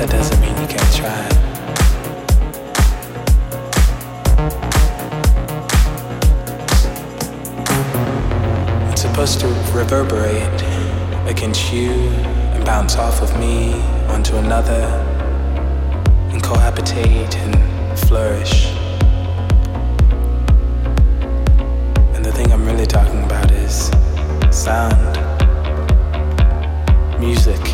that doesn't mean you can't try. It's supposed to reverberate against you and bounce off of me onto another and cohabitate and flourish. And the thing I'm really talking about is sound, music.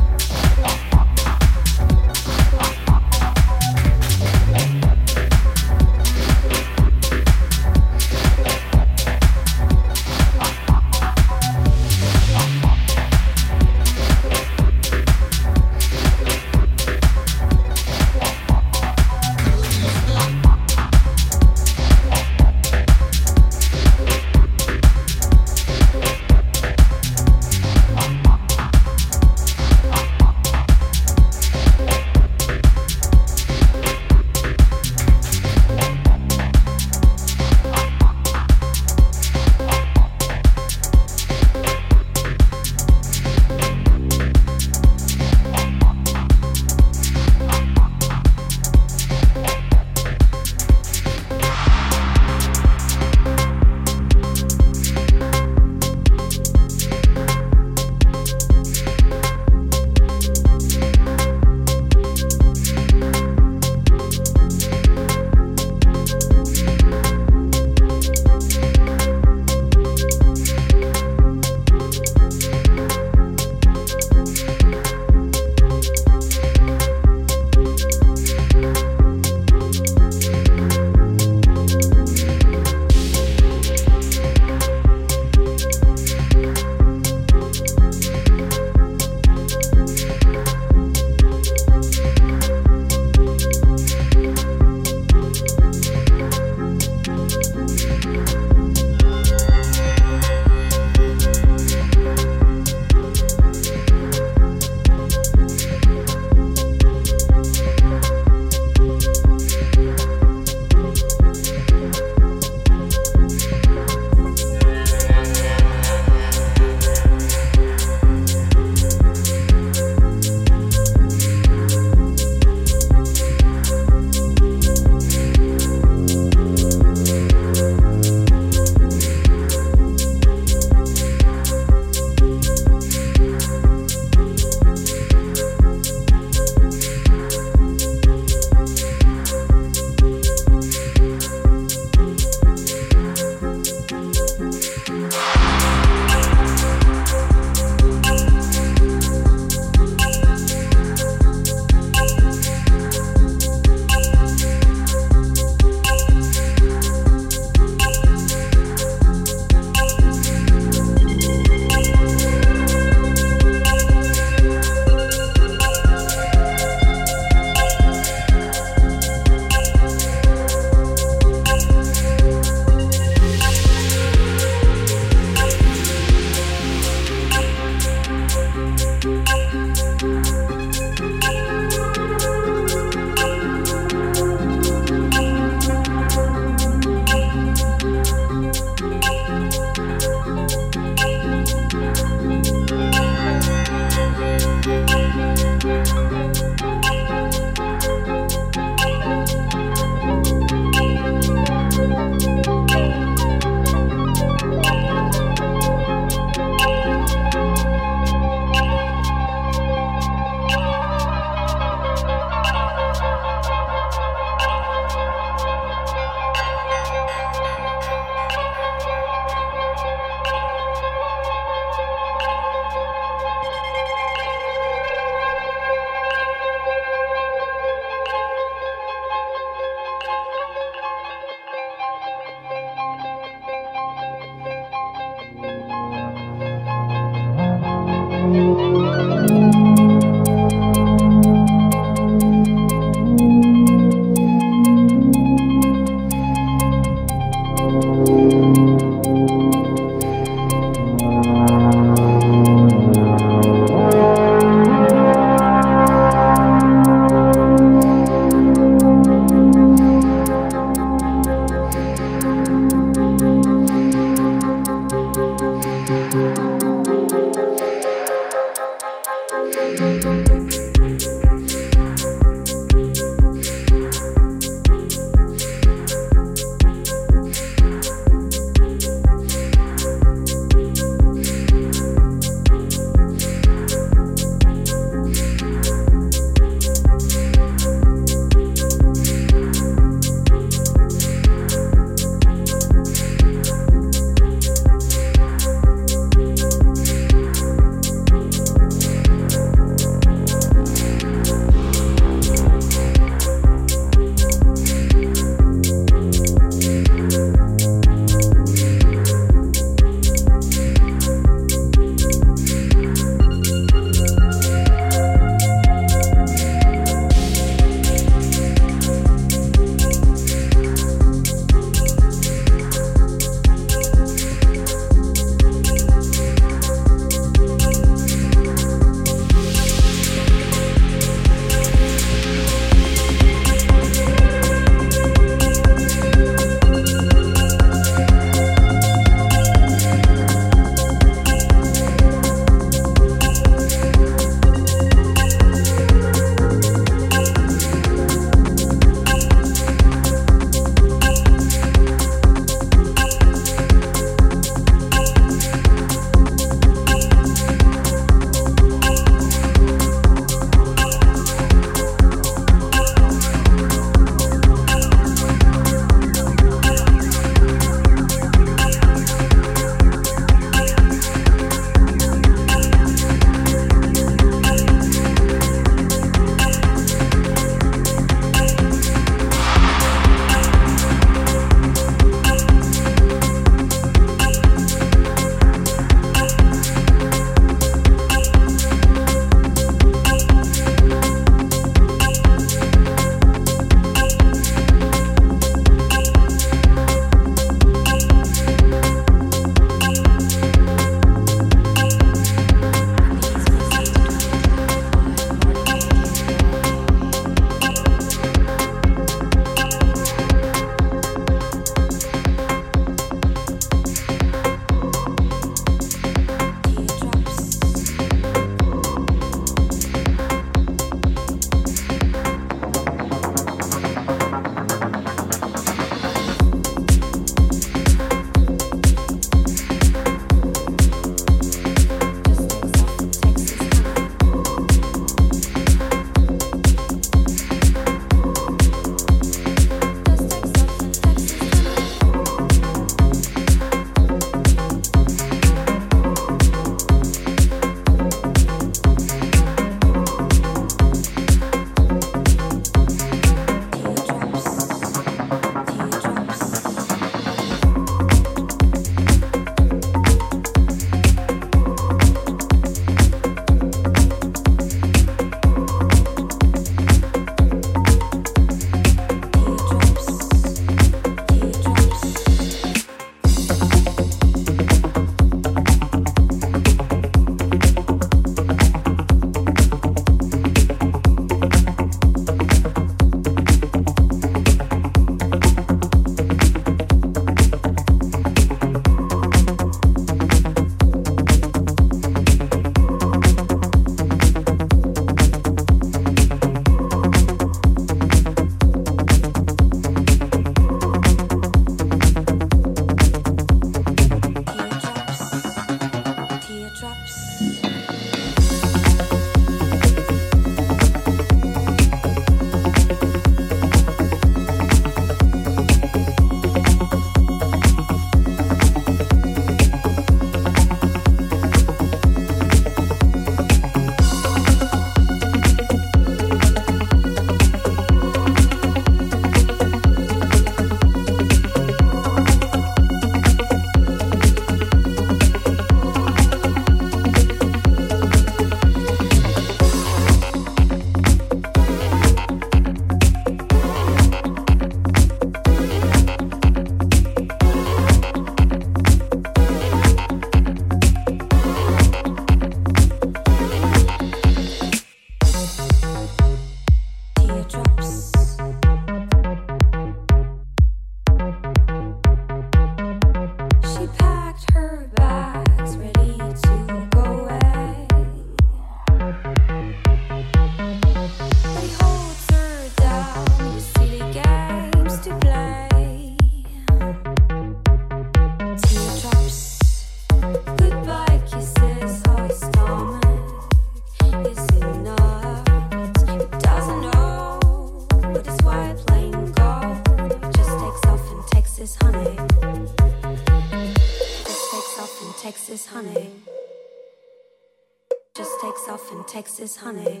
Texas is honey.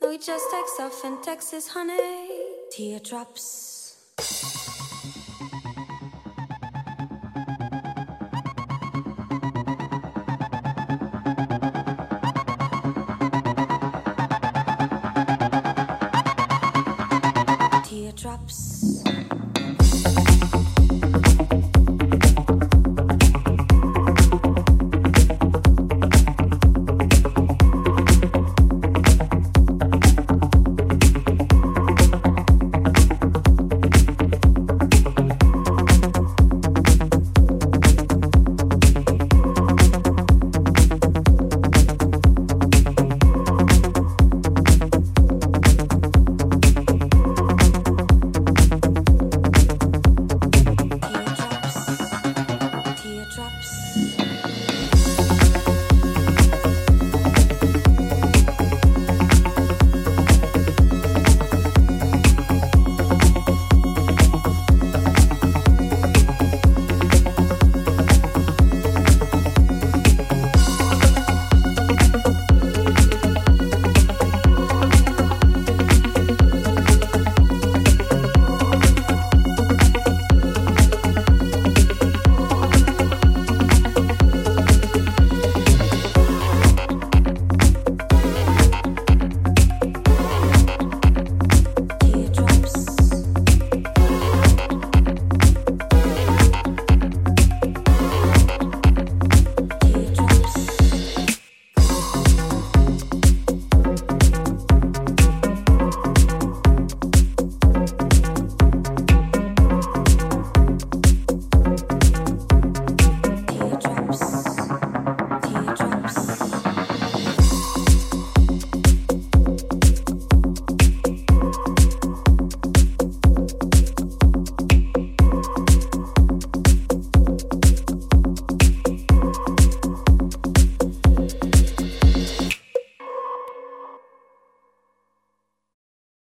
Louis just takes off in Texas honey. Teardrops.